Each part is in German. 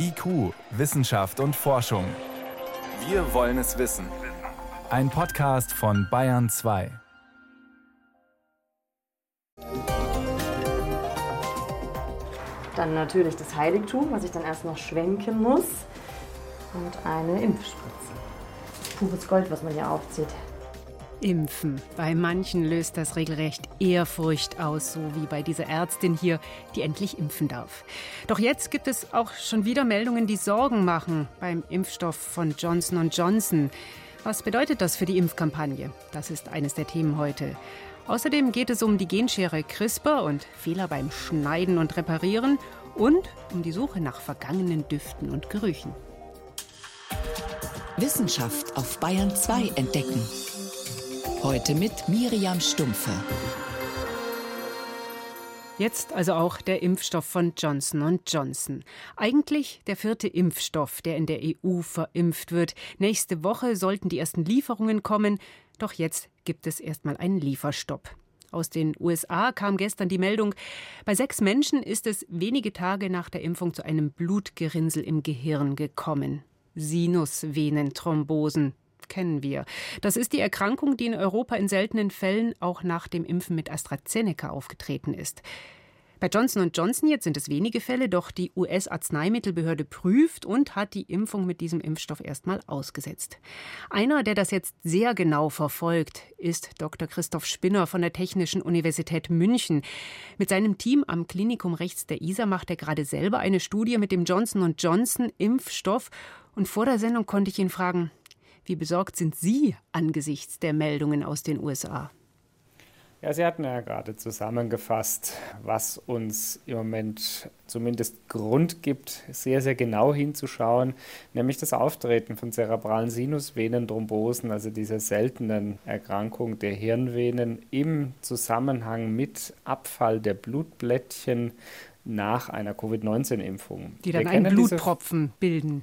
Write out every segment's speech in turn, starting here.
IQ, Wissenschaft und Forschung. Wir wollen es wissen. Ein Podcast von Bayern 2. Dann natürlich das Heiligtum, was ich dann erst noch schwenken muss. Und eine Impfspritze. Pures Gold, was man hier aufzieht. Impfen. Bei manchen löst das regelrecht Ehrfurcht aus, so wie bei dieser Ärztin hier, die endlich impfen darf. Doch jetzt gibt es auch schon wieder Meldungen, die Sorgen machen beim Impfstoff von Johnson Johnson. Was bedeutet das für die Impfkampagne? Das ist eines der Themen heute. Außerdem geht es um die Genschere CRISPR und Fehler beim Schneiden und Reparieren und um die Suche nach vergangenen Düften und Gerüchen. Wissenschaft auf Bayern 2 entdecken. Heute mit Miriam Stumpfe. Jetzt also auch der Impfstoff von Johnson Johnson. Eigentlich der vierte Impfstoff, der in der EU verimpft wird. Nächste Woche sollten die ersten Lieferungen kommen, doch jetzt gibt es erstmal einen Lieferstopp. Aus den USA kam gestern die Meldung, bei sechs Menschen ist es wenige Tage nach der Impfung zu einem Blutgerinnsel im Gehirn gekommen. Sinusvenenthrombosen kennen wir. Das ist die Erkrankung, die in Europa in seltenen Fällen auch nach dem Impfen mit AstraZeneca aufgetreten ist. Bei Johnson Johnson jetzt sind es wenige Fälle, doch die US-Arzneimittelbehörde prüft und hat die Impfung mit diesem Impfstoff erstmal ausgesetzt. Einer, der das jetzt sehr genau verfolgt, ist Dr. Christoph Spinner von der Technischen Universität München. Mit seinem Team am Klinikum rechts der ISA macht er gerade selber eine Studie mit dem Johnson Johnson Impfstoff. Und vor der Sendung konnte ich ihn fragen, wie besorgt sind Sie angesichts der Meldungen aus den USA? Ja, Sie hatten ja gerade zusammengefasst, was uns im Moment zumindest Grund gibt, sehr, sehr genau hinzuschauen, nämlich das Auftreten von zerebralen Sinusvenenthrombosen, also dieser seltenen Erkrankung der Hirnvenen im Zusammenhang mit Abfall der Blutblättchen nach einer Covid-19-Impfung. Die dann einen Blutpropfen bilden.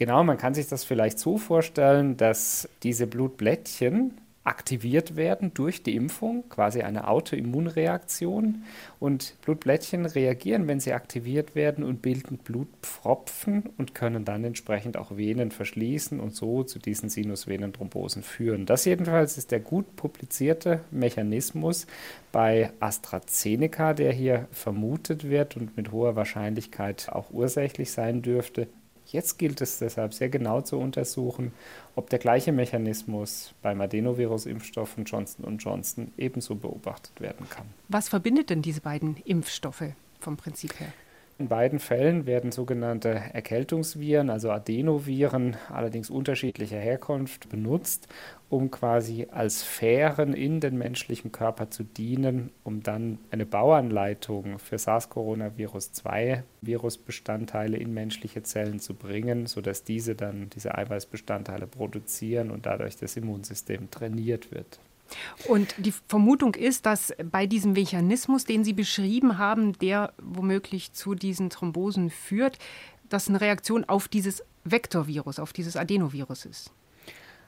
Genau, man kann sich das vielleicht so vorstellen, dass diese Blutblättchen aktiviert werden durch die Impfung, quasi eine Autoimmunreaktion. Und Blutblättchen reagieren, wenn sie aktiviert werden und bilden Blutpfropfen und können dann entsprechend auch Venen verschließen und so zu diesen Sinusvenenthrombosen führen. Das jedenfalls ist der gut publizierte Mechanismus bei AstraZeneca, der hier vermutet wird und mit hoher Wahrscheinlichkeit auch ursächlich sein dürfte. Jetzt gilt es deshalb sehr genau zu untersuchen, ob der gleiche Mechanismus beim Adenovirus-Impfstoff von Johnson Johnson ebenso beobachtet werden kann. Was verbindet denn diese beiden Impfstoffe vom Prinzip her? In beiden Fällen werden sogenannte Erkältungsviren, also Adenoviren, allerdings unterschiedlicher Herkunft, benutzt, um quasi als Fähren in den menschlichen Körper zu dienen, um dann eine Bauanleitung für SARS-CoV-2 Virusbestandteile in menschliche Zellen zu bringen, sodass diese dann diese Eiweißbestandteile produzieren und dadurch das Immunsystem trainiert wird. Und die Vermutung ist, dass bei diesem Mechanismus, den Sie beschrieben haben, der womöglich zu diesen Thrombosen führt, dass eine Reaktion auf dieses Vektorvirus, auf dieses Adenovirus ist.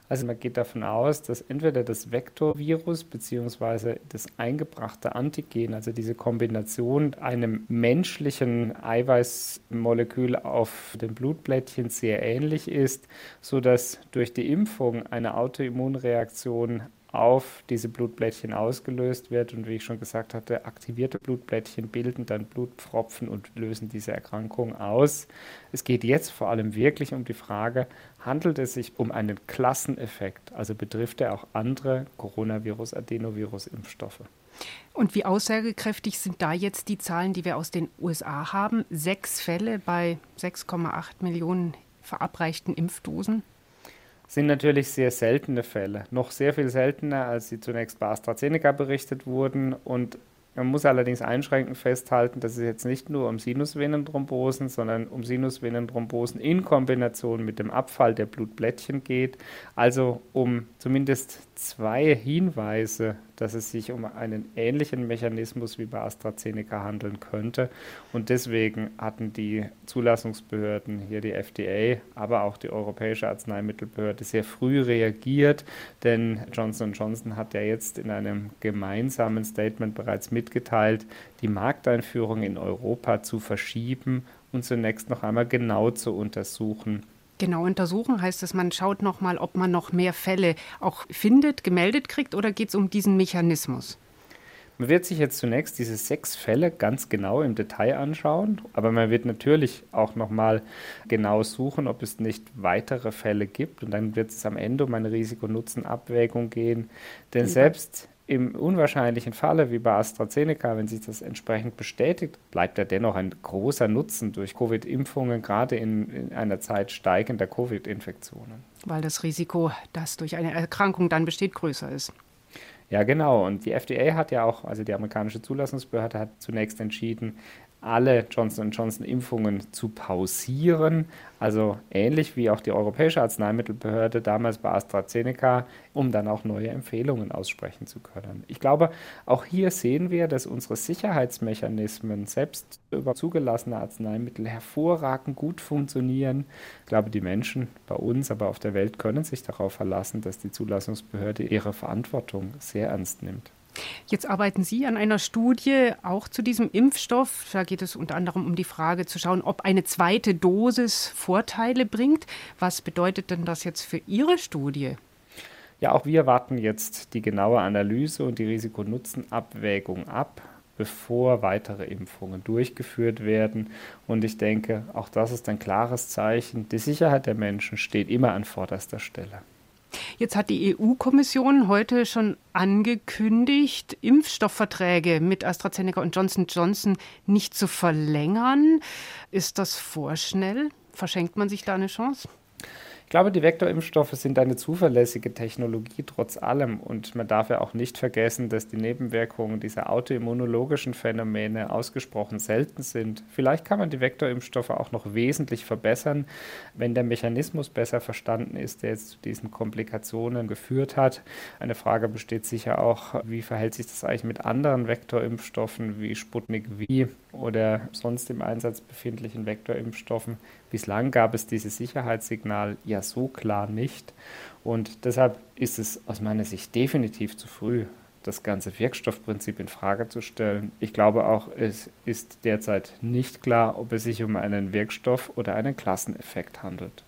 Also man geht davon aus, dass entweder das Vektorvirus bzw. das eingebrachte Antigen, also diese Kombination einem menschlichen Eiweißmolekül auf dem Blutblättchen sehr ähnlich ist, sodass durch die Impfung eine Autoimmunreaktion auf diese Blutblättchen ausgelöst wird. Und wie ich schon gesagt hatte, aktivierte Blutblättchen bilden dann Blutpfropfen und lösen diese Erkrankung aus. Es geht jetzt vor allem wirklich um die Frage, handelt es sich um einen Klasseneffekt? Also betrifft er auch andere Coronavirus-Adenovirus-Impfstoffe? Und wie aussagekräftig sind da jetzt die Zahlen, die wir aus den USA haben? Sechs Fälle bei 6,8 Millionen verabreichten Impfdosen? Sind natürlich sehr seltene Fälle, noch sehr viel seltener, als sie zunächst bei AstraZeneca berichtet wurden. Und man muss allerdings einschränkend festhalten, dass es jetzt nicht nur um Sinusvenenthrombosen, sondern um Sinusvenenthrombosen in Kombination mit dem Abfall der Blutblättchen geht. Also um zumindest zwei Hinweise dass es sich um einen ähnlichen Mechanismus wie bei AstraZeneca handeln könnte. Und deswegen hatten die Zulassungsbehörden, hier die FDA, aber auch die Europäische Arzneimittelbehörde, sehr früh reagiert, denn Johnson Johnson hat ja jetzt in einem gemeinsamen Statement bereits mitgeteilt, die Markteinführung in Europa zu verschieben und zunächst noch einmal genau zu untersuchen. Genau untersuchen heißt es, man schaut noch mal, ob man noch mehr Fälle auch findet, gemeldet kriegt oder geht es um diesen Mechanismus? Man wird sich jetzt zunächst diese sechs Fälle ganz genau im Detail anschauen, aber man wird natürlich auch nochmal genau suchen, ob es nicht weitere Fälle gibt und dann wird es am Ende um eine Risiko-Nutzen-Abwägung gehen. Denn selbst im unwahrscheinlichen Falle wie bei AstraZeneca, wenn sich das entsprechend bestätigt, bleibt ja dennoch ein großer Nutzen durch Covid-Impfungen, gerade in, in, einer Zeit steigender Covid-Infektionen. Weil das Risiko, das durch eine Erkrankung dann besteht, größer ist. Ja, genau. Und die FDA hat ja auch, also die amerikanische Zulassungsbehörde hat zunächst entschieden, alle Johnson Johnson Impfungen zu pausieren, also ähnlich wie auch die Europäische Arzneimittelbehörde damals bei AstraZeneca, um dann auch neue Empfehlungen aussprechen zu können. Ich glaube, auch hier sehen wir, dass unsere Sicherheitsmechanismen selbst über zugelassene Arzneimittel hervorragend gut funktionieren. Ich glaube, die Menschen bei uns, aber auf der Welt können sich darauf verlassen, dass die Zulassungsbehörde ihre Verantwortung sehr ernst nimmt. Jetzt arbeiten Sie an einer Studie auch zu diesem Impfstoff. Da geht es unter anderem um die Frage zu schauen, ob eine zweite Dosis Vorteile bringt. Was bedeutet denn das jetzt für Ihre Studie? Ja, auch wir warten jetzt die genaue Analyse und die Risiko-Nutzen-Abwägung ab, bevor weitere Impfungen durchgeführt werden. Und ich denke, auch das ist ein klares Zeichen. Die Sicherheit der Menschen steht immer an vorderster Stelle. Jetzt hat die EU-Kommission heute schon angekündigt, Impfstoffverträge mit AstraZeneca und Johnson Johnson nicht zu verlängern. Ist das vorschnell? Verschenkt man sich da eine Chance? Glaube, die Vektorimpfstoffe sind eine zuverlässige Technologie trotz allem und man darf ja auch nicht vergessen, dass die Nebenwirkungen dieser autoimmunologischen Phänomene ausgesprochen selten sind. Vielleicht kann man die Vektorimpfstoffe auch noch wesentlich verbessern, wenn der Mechanismus besser verstanden ist, der jetzt zu diesen Komplikationen geführt hat. Eine Frage besteht sicher auch, wie verhält sich das eigentlich mit anderen Vektorimpfstoffen wie Sputnik V oder sonst im Einsatz befindlichen Vektorimpfstoffen. Bislang gab es dieses Sicherheitssignal ja so klar nicht. Und deshalb ist es aus meiner Sicht definitiv zu früh, das ganze Wirkstoffprinzip in Frage zu stellen. Ich glaube auch, es ist derzeit nicht klar, ob es sich um einen Wirkstoff oder einen Klasseneffekt handelt.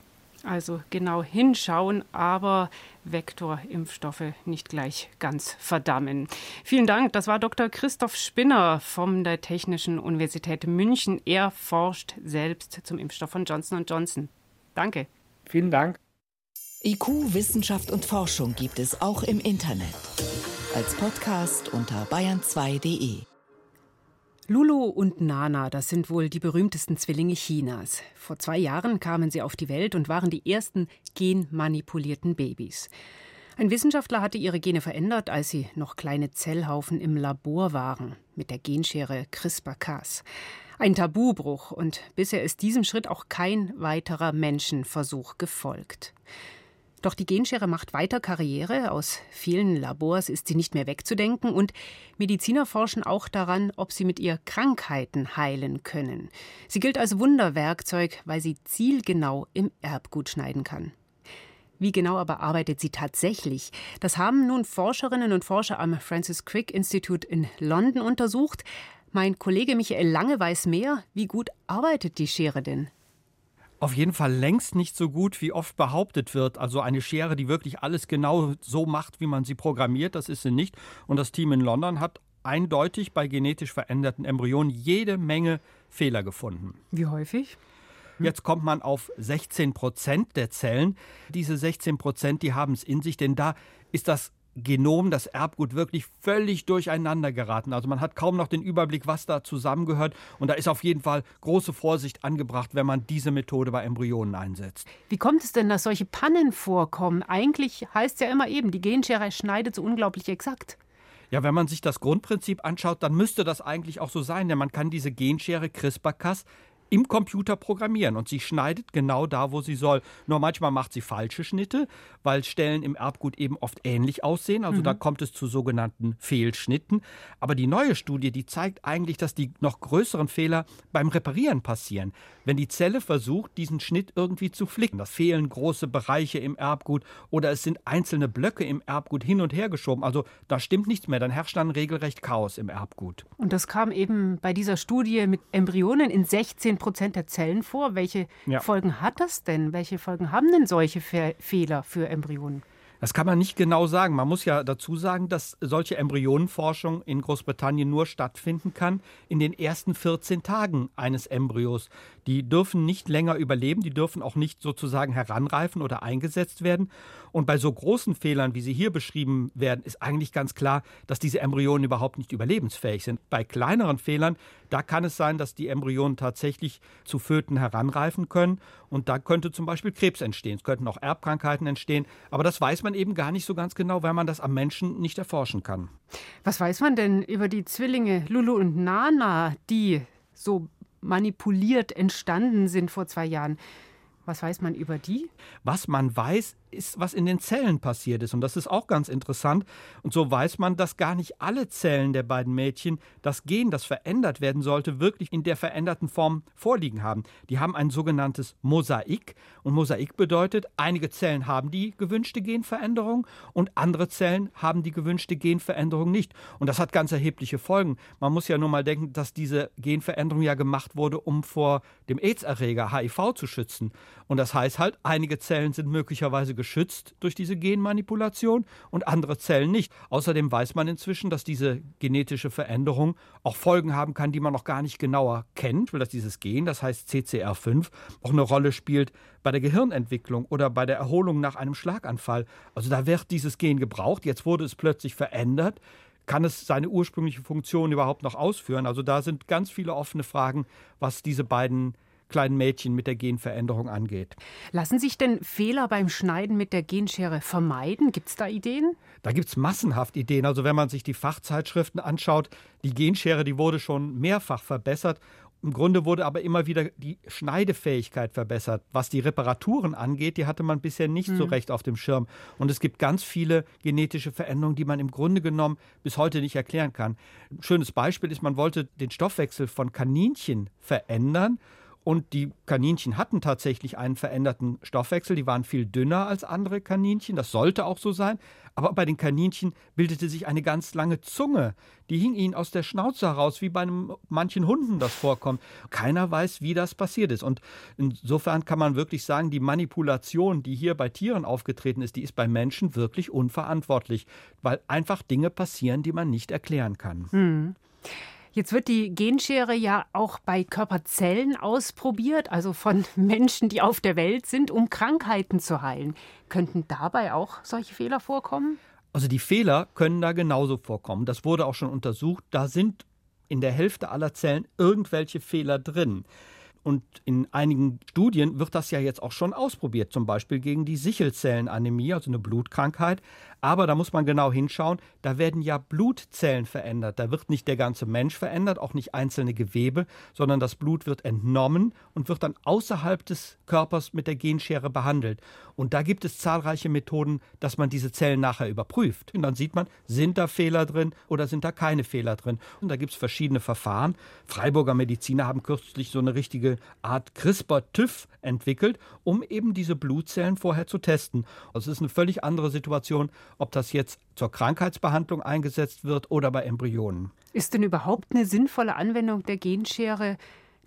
Also genau hinschauen, aber Vektorimpfstoffe nicht gleich ganz verdammen. Vielen Dank. Das war Dr. Christoph Spinner von der Technischen Universität München. Er forscht selbst zum Impfstoff von Johnson Johnson. Danke. Vielen Dank. IQ, Wissenschaft und Forschung gibt es auch im Internet. Als Podcast unter bayern2.de. Lulu und Nana, das sind wohl die berühmtesten Zwillinge Chinas. Vor zwei Jahren kamen sie auf die Welt und waren die ersten genmanipulierten Babys. Ein Wissenschaftler hatte ihre Gene verändert, als sie noch kleine Zellhaufen im Labor waren, mit der Genschere CRISPR-Cas. Ein Tabubruch und bisher ist diesem Schritt auch kein weiterer Menschenversuch gefolgt. Doch die Genschere macht weiter Karriere. Aus vielen Labors ist sie nicht mehr wegzudenken. Und Mediziner forschen auch daran, ob sie mit ihr Krankheiten heilen können. Sie gilt als Wunderwerkzeug, weil sie zielgenau im Erbgut schneiden kann. Wie genau aber arbeitet sie tatsächlich? Das haben nun Forscherinnen und Forscher am Francis Crick Institute in London untersucht. Mein Kollege Michael Lange weiß mehr. Wie gut arbeitet die Schere denn? Auf jeden Fall längst nicht so gut, wie oft behauptet wird. Also eine Schere, die wirklich alles genau so macht, wie man sie programmiert, das ist sie nicht. Und das Team in London hat eindeutig bei genetisch veränderten Embryonen jede Menge Fehler gefunden. Wie häufig? Jetzt kommt man auf 16 Prozent der Zellen. Diese 16 Prozent, die haben es in sich, denn da ist das Genom, das Erbgut wirklich völlig durcheinander geraten. Also man hat kaum noch den Überblick, was da zusammengehört. Und da ist auf jeden Fall große Vorsicht angebracht, wenn man diese Methode bei Embryonen einsetzt. Wie kommt es denn, dass solche Pannen vorkommen? Eigentlich heißt es ja immer eben, die Genschere schneidet so unglaublich exakt. Ja, wenn man sich das Grundprinzip anschaut, dann müsste das eigentlich auch so sein, denn man kann diese Genschere CRISPR-Cas im Computer programmieren und sie schneidet genau da, wo sie soll. Nur manchmal macht sie falsche Schnitte, weil Stellen im Erbgut eben oft ähnlich aussehen. Also mhm. da kommt es zu sogenannten Fehlschnitten. Aber die neue Studie, die zeigt eigentlich, dass die noch größeren Fehler beim Reparieren passieren. Wenn die Zelle versucht, diesen Schnitt irgendwie zu flicken. Das fehlen große Bereiche im Erbgut oder es sind einzelne Blöcke im Erbgut hin und her geschoben. Also da stimmt nichts mehr. Dann herrscht dann regelrecht Chaos im Erbgut. Und das kam eben bei dieser Studie mit Embryonen in 16 Prozent der Zellen vor. Welche ja. Folgen hat das denn? Welche Folgen haben denn solche Fe Fehler für Embryonen? Das kann man nicht genau sagen. Man muss ja dazu sagen, dass solche Embryonenforschung in Großbritannien nur stattfinden kann in den ersten 14 Tagen eines Embryos. Die dürfen nicht länger überleben, die dürfen auch nicht sozusagen heranreifen oder eingesetzt werden. Und bei so großen Fehlern, wie sie hier beschrieben werden, ist eigentlich ganz klar, dass diese Embryonen überhaupt nicht überlebensfähig sind. Bei kleineren Fehlern, da kann es sein, dass die Embryonen tatsächlich zu Föten heranreifen können. Und da könnte zum Beispiel Krebs entstehen. Es könnten auch Erbkrankheiten entstehen. Aber das weiß man eben gar nicht so ganz genau, weil man das am Menschen nicht erforschen kann. Was weiß man denn über die Zwillinge Lulu und Nana, die so manipuliert entstanden sind vor zwei Jahren. Was weiß man über die? Was man weiß, ist, was in den Zellen passiert ist. Und das ist auch ganz interessant. Und so weiß man, dass gar nicht alle Zellen der beiden Mädchen das Gen, das verändert werden sollte, wirklich in der veränderten Form vorliegen haben. Die haben ein sogenanntes Mosaik. Und Mosaik bedeutet, einige Zellen haben die gewünschte Genveränderung und andere Zellen haben die gewünschte Genveränderung nicht. Und das hat ganz erhebliche Folgen. Man muss ja nur mal denken, dass diese Genveränderung ja gemacht wurde, um vor dem AIDS-Erreger HIV zu schützen. Und das heißt halt, einige Zellen sind möglicherweise geschützt durch diese Genmanipulation und andere Zellen nicht. Außerdem weiß man inzwischen, dass diese genetische Veränderung auch Folgen haben kann, die man noch gar nicht genauer kennt, weil das dieses Gen, das heißt CCR5, auch eine Rolle spielt bei der Gehirnentwicklung oder bei der Erholung nach einem Schlaganfall. Also da wird dieses Gen gebraucht, jetzt wurde es plötzlich verändert kann es seine ursprüngliche Funktion überhaupt noch ausführen? Also da sind ganz viele offene Fragen, was diese beiden kleinen Mädchen mit der Genveränderung angeht. Lassen sich denn Fehler beim Schneiden mit der Genschere vermeiden? Gibt es da Ideen? Da gibt es massenhaft Ideen. Also wenn man sich die Fachzeitschriften anschaut, die Genschere, die wurde schon mehrfach verbessert im Grunde wurde aber immer wieder die Schneidefähigkeit verbessert. Was die Reparaturen angeht, die hatte man bisher nicht mhm. so recht auf dem Schirm. Und es gibt ganz viele genetische Veränderungen, die man im Grunde genommen bis heute nicht erklären kann. Ein schönes Beispiel ist, man wollte den Stoffwechsel von Kaninchen verändern und die Kaninchen hatten tatsächlich einen veränderten Stoffwechsel. Die waren viel dünner als andere Kaninchen. Das sollte auch so sein. Aber bei den Kaninchen bildete sich eine ganz lange Zunge. Die hing ihnen aus der Schnauze heraus, wie bei einem, manchen Hunden das vorkommt. Keiner weiß, wie das passiert ist. Und insofern kann man wirklich sagen, die Manipulation, die hier bei Tieren aufgetreten ist, die ist bei Menschen wirklich unverantwortlich, weil einfach Dinge passieren, die man nicht erklären kann. Hm. Jetzt wird die Genschere ja auch bei Körperzellen ausprobiert, also von Menschen, die auf der Welt sind, um Krankheiten zu heilen. Könnten dabei auch solche Fehler vorkommen? Also die Fehler können da genauso vorkommen. Das wurde auch schon untersucht. Da sind in der Hälfte aller Zellen irgendwelche Fehler drin. Und in einigen Studien wird das ja jetzt auch schon ausprobiert, zum Beispiel gegen die Sichelzellenanämie, also eine Blutkrankheit. Aber da muss man genau hinschauen, da werden ja Blutzellen verändert. Da wird nicht der ganze Mensch verändert, auch nicht einzelne Gewebe, sondern das Blut wird entnommen und wird dann außerhalb des Körpers mit der Genschere behandelt. Und da gibt es zahlreiche Methoden, dass man diese Zellen nachher überprüft. Und dann sieht man, sind da Fehler drin oder sind da keine Fehler drin. Und da gibt es verschiedene Verfahren. Freiburger Mediziner haben kürzlich so eine richtige Art CRISPR-TÜV entwickelt, um eben diese Blutzellen vorher zu testen. Also es ist eine völlig andere Situation, ob das jetzt zur Krankheitsbehandlung eingesetzt wird oder bei Embryonen. Ist denn überhaupt eine sinnvolle Anwendung der Genschere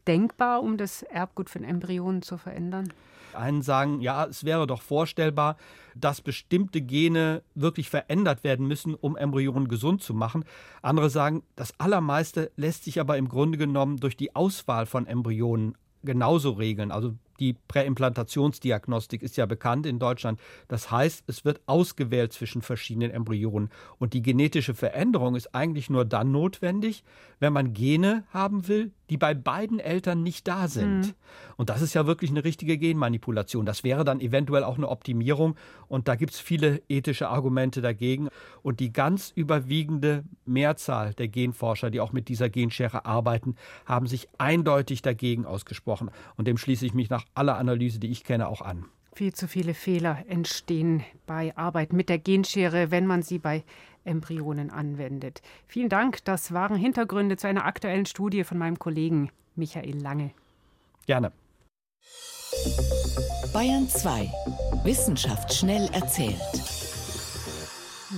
denkbar, um das Erbgut von Embryonen zu verändern? Einen sagen, ja, es wäre doch vorstellbar, dass bestimmte Gene wirklich verändert werden müssen, um Embryonen gesund zu machen. Andere sagen, das Allermeiste lässt sich aber im Grunde genommen durch die Auswahl von Embryonen genauso regeln. Also die Präimplantationsdiagnostik ist ja bekannt in Deutschland. Das heißt, es wird ausgewählt zwischen verschiedenen Embryonen. Und die genetische Veränderung ist eigentlich nur dann notwendig, wenn man Gene haben will, die bei beiden Eltern nicht da sind. Mhm. Und das ist ja wirklich eine richtige Genmanipulation. Das wäre dann eventuell auch eine Optimierung. Und da gibt es viele ethische Argumente dagegen. Und die ganz überwiegende Mehrzahl der Genforscher, die auch mit dieser Genschere arbeiten, haben sich eindeutig dagegen ausgesprochen. Und dem schließe ich mich nach aller Analyse, die ich kenne, auch an. Viel zu viele Fehler entstehen bei Arbeit mit der Genschere, wenn man sie bei Embryonen anwendet. Vielen Dank. Das waren Hintergründe zu einer aktuellen Studie von meinem Kollegen Michael Lange. Gerne. Bayern 2. Wissenschaft schnell erzählt.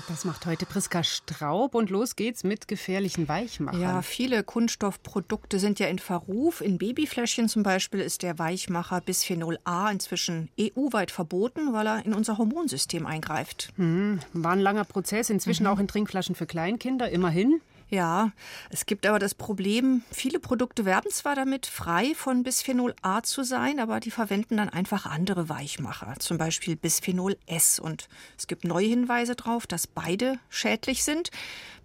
Das macht heute Priska Straub und los geht's mit gefährlichen Weichmachern. Ja, viele Kunststoffprodukte sind ja in Verruf. In Babyfläschchen zum Beispiel ist der Weichmacher Bisphenol A inzwischen EU-weit verboten, weil er in unser Hormonsystem eingreift. Hm, war ein langer Prozess, inzwischen mhm. auch in Trinkflaschen für Kleinkinder, immerhin. Ja, es gibt aber das Problem, viele Produkte werben zwar damit, frei von Bisphenol A zu sein, aber die verwenden dann einfach andere Weichmacher, zum Beispiel Bisphenol S. Und es gibt neue Hinweise darauf, dass beide schädlich sind.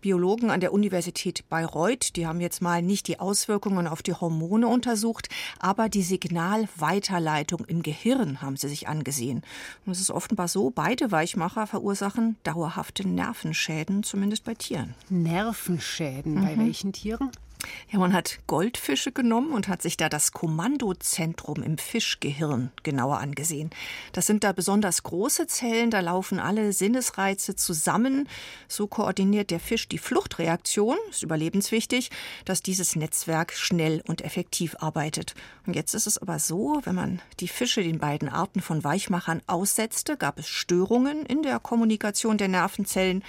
Biologen an der Universität Bayreuth, die haben jetzt mal nicht die Auswirkungen auf die Hormone untersucht, aber die Signalweiterleitung im Gehirn haben sie sich angesehen. Und es ist offenbar so, beide Weichmacher verursachen dauerhafte Nervenschäden, zumindest bei Tieren. Nervenschäden? Mhm. Bei welchen Tieren? Ja, man hat Goldfische genommen und hat sich da das Kommandozentrum im Fischgehirn genauer angesehen. Das sind da besonders große Zellen, da laufen alle Sinnesreize zusammen. So koordiniert der Fisch die Fluchtreaktion, ist überlebenswichtig, dass dieses Netzwerk schnell und effektiv arbeitet. Und jetzt ist es aber so, wenn man die Fische den beiden Arten von Weichmachern aussetzte, gab es Störungen in der Kommunikation der Nervenzellen.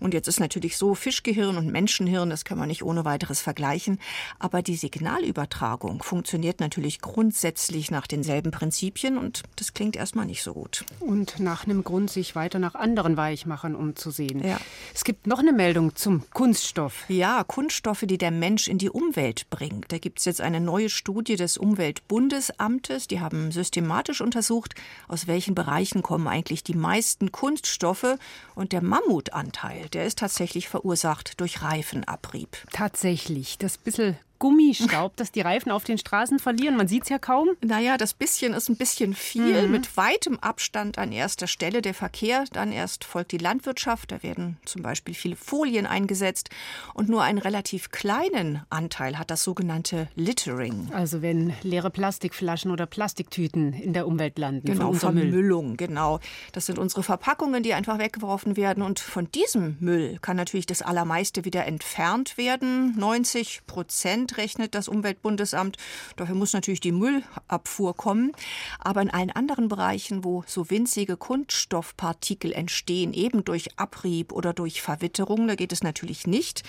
Und jetzt ist natürlich so, Fischgehirn und Menschenhirn, das kann man nicht ohne weiteres vergleichen vergleichen. Aber die Signalübertragung funktioniert natürlich grundsätzlich nach denselben Prinzipien und das klingt erstmal nicht so gut. Und nach einem Grund, sich weiter nach anderen Weichmachern umzusehen. Ja. Es gibt noch eine Meldung zum Kunststoff. Ja, Kunststoffe, die der Mensch in die Umwelt bringt. Da gibt es jetzt eine neue Studie des Umweltbundesamtes. Die haben systematisch untersucht, aus welchen Bereichen kommen eigentlich die meisten Kunststoffe. Und der Mammutanteil, der ist tatsächlich verursacht durch Reifenabrieb. Tatsächlich das bisschen Gummistaub, das die Reifen auf den Straßen verlieren. Man sieht es ja kaum. Naja, das bisschen ist ein bisschen viel. Mhm. Mit weitem Abstand an erster Stelle der Verkehr. Dann erst folgt die Landwirtschaft. Da werden zum Beispiel viele Folien eingesetzt. Und nur einen relativ kleinen Anteil hat das sogenannte Littering. Also wenn leere Plastikflaschen oder Plastiktüten in der Umwelt landen. Genau, Vermüllung, Müll. genau. Das sind unsere Verpackungen, die einfach weggeworfen werden. Und von diesem Müll kann natürlich das Allermeiste wieder entfernt werden. 90 Prozent rechnet das Umweltbundesamt. Dafür muss natürlich die Müllabfuhr kommen. Aber in allen anderen Bereichen, wo so winzige Kunststoffpartikel entstehen, eben durch Abrieb oder durch Verwitterung, da geht es natürlich nicht.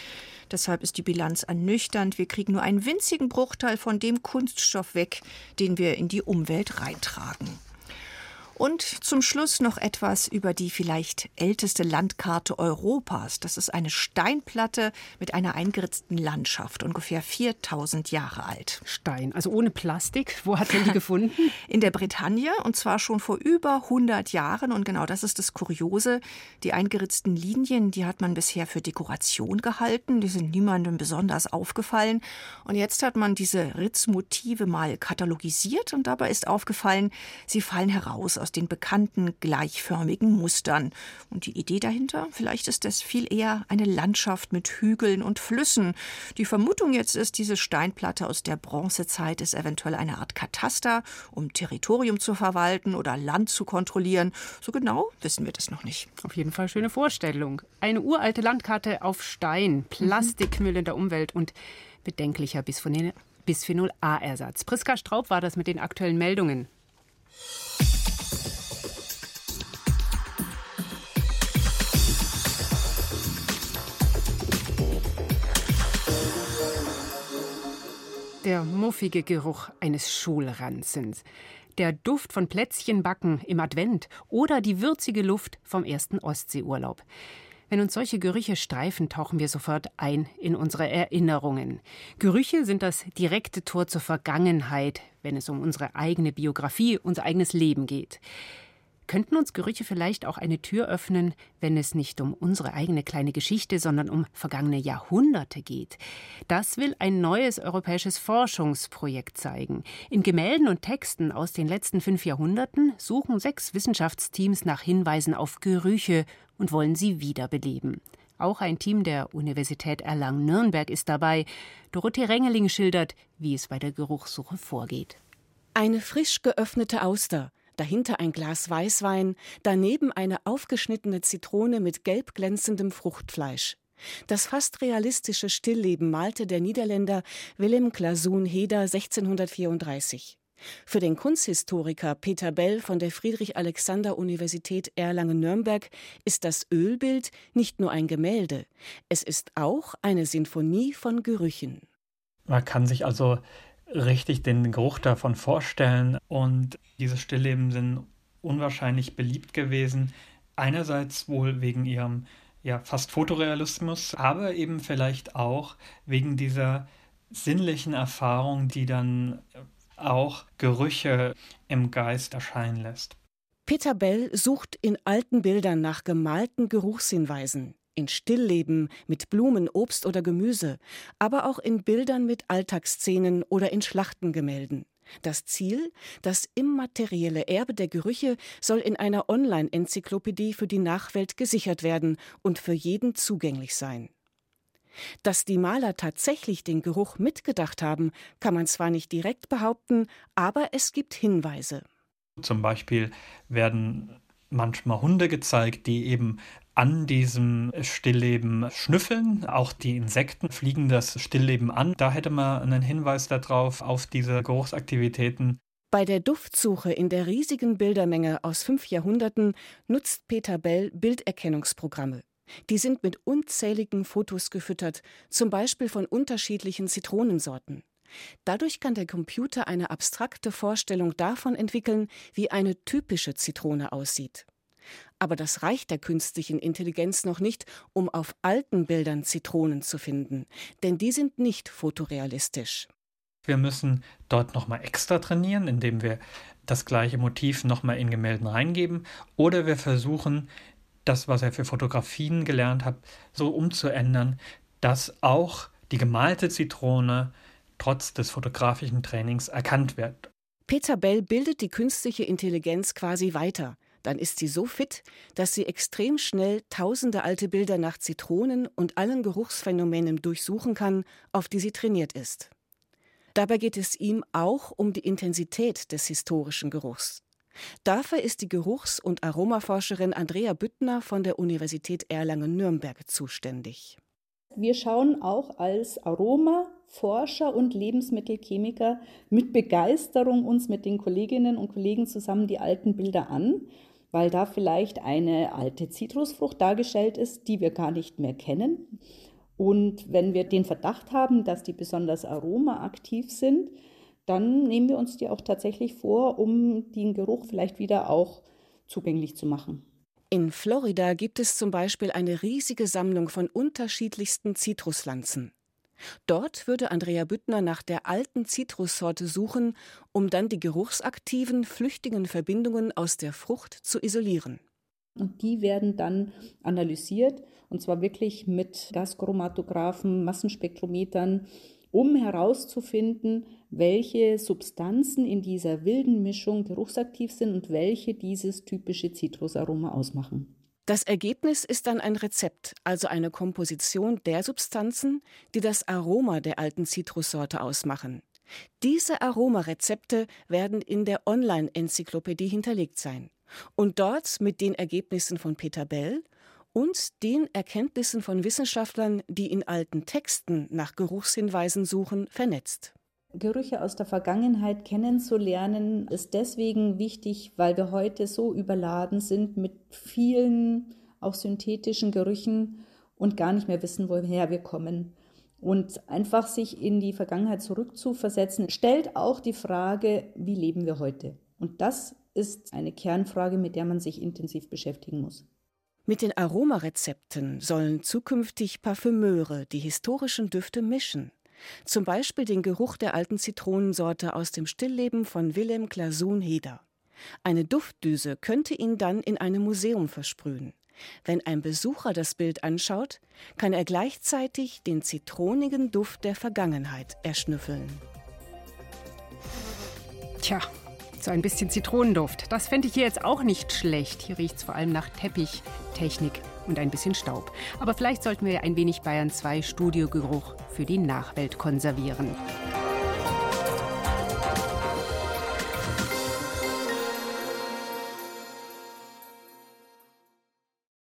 Deshalb ist die Bilanz ernüchternd. Wir kriegen nur einen winzigen Bruchteil von dem Kunststoff weg, den wir in die Umwelt reintragen. Und zum Schluss noch etwas über die vielleicht älteste Landkarte Europas. Das ist eine Steinplatte mit einer eingeritzten Landschaft, ungefähr 4000 Jahre alt. Stein, also ohne Plastik. Wo hat man die gefunden? In der Bretagne und zwar schon vor über 100 Jahren. Und genau das ist das Kuriose. Die eingeritzten Linien, die hat man bisher für Dekoration gehalten. Die sind niemandem besonders aufgefallen. Und jetzt hat man diese Ritzmotive mal katalogisiert und dabei ist aufgefallen, sie fallen heraus aus den bekannten gleichförmigen Mustern. Und die Idee dahinter, vielleicht ist es viel eher eine Landschaft mit Hügeln und Flüssen. Die Vermutung jetzt ist, diese Steinplatte aus der Bronzezeit ist eventuell eine Art Kataster, um Territorium zu verwalten oder Land zu kontrollieren. So genau wissen wir das noch nicht. Auf jeden Fall schöne Vorstellung. Eine uralte Landkarte auf Stein, Plastikmüll in der Umwelt und bedenklicher Bisphenol A-Ersatz. Priska Straub war das mit den aktuellen Meldungen. Der muffige Geruch eines Schulranzens, der Duft von Plätzchenbacken im Advent oder die würzige Luft vom ersten Ostseeurlaub. Wenn uns solche Gerüche streifen, tauchen wir sofort ein in unsere Erinnerungen. Gerüche sind das direkte Tor zur Vergangenheit, wenn es um unsere eigene Biografie, unser eigenes Leben geht. Könnten uns Gerüche vielleicht auch eine Tür öffnen, wenn es nicht um unsere eigene kleine Geschichte, sondern um vergangene Jahrhunderte geht? Das will ein neues europäisches Forschungsprojekt zeigen. In Gemälden und Texten aus den letzten fünf Jahrhunderten suchen sechs Wissenschaftsteams nach Hinweisen auf Gerüche und wollen sie wiederbeleben. Auch ein Team der Universität Erlangen-Nürnberg ist dabei. Dorothee Rengeling schildert, wie es bei der Geruchssuche vorgeht. Eine frisch geöffnete Auster – dahinter ein Glas Weißwein, daneben eine aufgeschnittene Zitrone mit gelb glänzendem Fruchtfleisch. Das fast realistische Stillleben malte der Niederländer Willem Clazoon Heder 1634. Für den Kunsthistoriker Peter Bell von der Friedrich-Alexander-Universität Erlangen-Nürnberg ist das Ölbild nicht nur ein Gemälde, es ist auch eine Sinfonie von Gerüchen. Man kann sich also richtig den Geruch davon vorstellen und diese Stillleben sind unwahrscheinlich beliebt gewesen. Einerseits wohl wegen ihrem ja fast Fotorealismus, aber eben vielleicht auch wegen dieser sinnlichen Erfahrung, die dann auch Gerüche im Geist erscheinen lässt. Peter Bell sucht in alten Bildern nach gemalten Geruchshinweisen, in Stillleben mit Blumen, Obst oder Gemüse, aber auch in Bildern mit Alltagsszenen oder in Schlachtengemälden. Das Ziel, das immaterielle Erbe der Gerüche soll in einer Online-Enzyklopädie für die Nachwelt gesichert werden und für jeden zugänglich sein. Dass die Maler tatsächlich den Geruch mitgedacht haben, kann man zwar nicht direkt behaupten, aber es gibt Hinweise. Zum Beispiel werden manchmal Hunde gezeigt, die eben an diesem Stillleben schnüffeln. Auch die Insekten fliegen das Stillleben an. Da hätte man einen Hinweis darauf, auf diese Geruchsaktivitäten. Bei der Duftsuche in der riesigen Bildermenge aus fünf Jahrhunderten nutzt Peter Bell Bilderkennungsprogramme. Die sind mit unzähligen Fotos gefüttert, zum Beispiel von unterschiedlichen Zitronensorten. Dadurch kann der Computer eine abstrakte Vorstellung davon entwickeln, wie eine typische Zitrone aussieht. Aber das reicht der künstlichen Intelligenz noch nicht, um auf alten Bildern Zitronen zu finden, denn die sind nicht fotorealistisch. Wir müssen dort nochmal extra trainieren, indem wir das gleiche Motiv nochmal in Gemälden reingeben, oder wir versuchen, das, was er für Fotografien gelernt hat, so umzuändern, dass auch die gemalte Zitrone trotz des fotografischen Trainings erkannt wird. Peter Bell bildet die künstliche Intelligenz quasi weiter. Dann ist sie so fit, dass sie extrem schnell tausende alte Bilder nach Zitronen und allen Geruchsphänomenen durchsuchen kann, auf die sie trainiert ist. Dabei geht es ihm auch um die Intensität des historischen Geruchs. Dafür ist die Geruchs- und Aromaforscherin Andrea Büttner von der Universität Erlangen-Nürnberg zuständig. Wir schauen auch als Aromaforscher und Lebensmittelchemiker mit Begeisterung uns mit den Kolleginnen und Kollegen zusammen die alten Bilder an, weil da vielleicht eine alte Zitrusfrucht dargestellt ist, die wir gar nicht mehr kennen. Und wenn wir den Verdacht haben, dass die besonders aromaaktiv sind, dann nehmen wir uns die auch tatsächlich vor, um den Geruch vielleicht wieder auch zugänglich zu machen. In Florida gibt es zum Beispiel eine riesige Sammlung von unterschiedlichsten Zitruspflanzen. Dort würde Andrea Büttner nach der alten Zitrussorte suchen, um dann die geruchsaktiven, flüchtigen Verbindungen aus der Frucht zu isolieren. Und die werden dann analysiert, und zwar wirklich mit Gaschromatographen, Massenspektrometern, um herauszufinden, welche Substanzen in dieser wilden Mischung geruchsaktiv sind und welche dieses typische Zitrusaroma ausmachen. Das Ergebnis ist dann ein Rezept, also eine Komposition der Substanzen, die das Aroma der alten Zitrussorte ausmachen. Diese Aromarezepte werden in der Online-Enzyklopädie hinterlegt sein und dort mit den Ergebnissen von Peter Bell und den Erkenntnissen von Wissenschaftlern, die in alten Texten nach Geruchshinweisen suchen, vernetzt. Gerüche aus der Vergangenheit kennenzulernen, ist deswegen wichtig, weil wir heute so überladen sind mit vielen auch synthetischen Gerüchen und gar nicht mehr wissen, woher wir kommen. Und einfach sich in die Vergangenheit zurückzuversetzen, stellt auch die Frage, wie leben wir heute? Und das ist eine Kernfrage, mit der man sich intensiv beschäftigen muss. Mit den Aromarezepten sollen zukünftig Parfümeure die historischen Düfte mischen. Zum Beispiel den Geruch der alten Zitronensorte aus dem Stillleben von Wilhelm Glasun-Heder. Eine Duftdüse könnte ihn dann in einem Museum versprühen. Wenn ein Besucher das Bild anschaut, kann er gleichzeitig den zitronigen Duft der Vergangenheit erschnüffeln. Tja, so ein bisschen Zitronenduft. Das fände ich hier jetzt auch nicht schlecht. Hier riecht es vor allem nach Teppich, Technik und ein bisschen Staub. Aber vielleicht sollten wir ein wenig Bayern 2 Studiogeruch für die Nachwelt konservieren.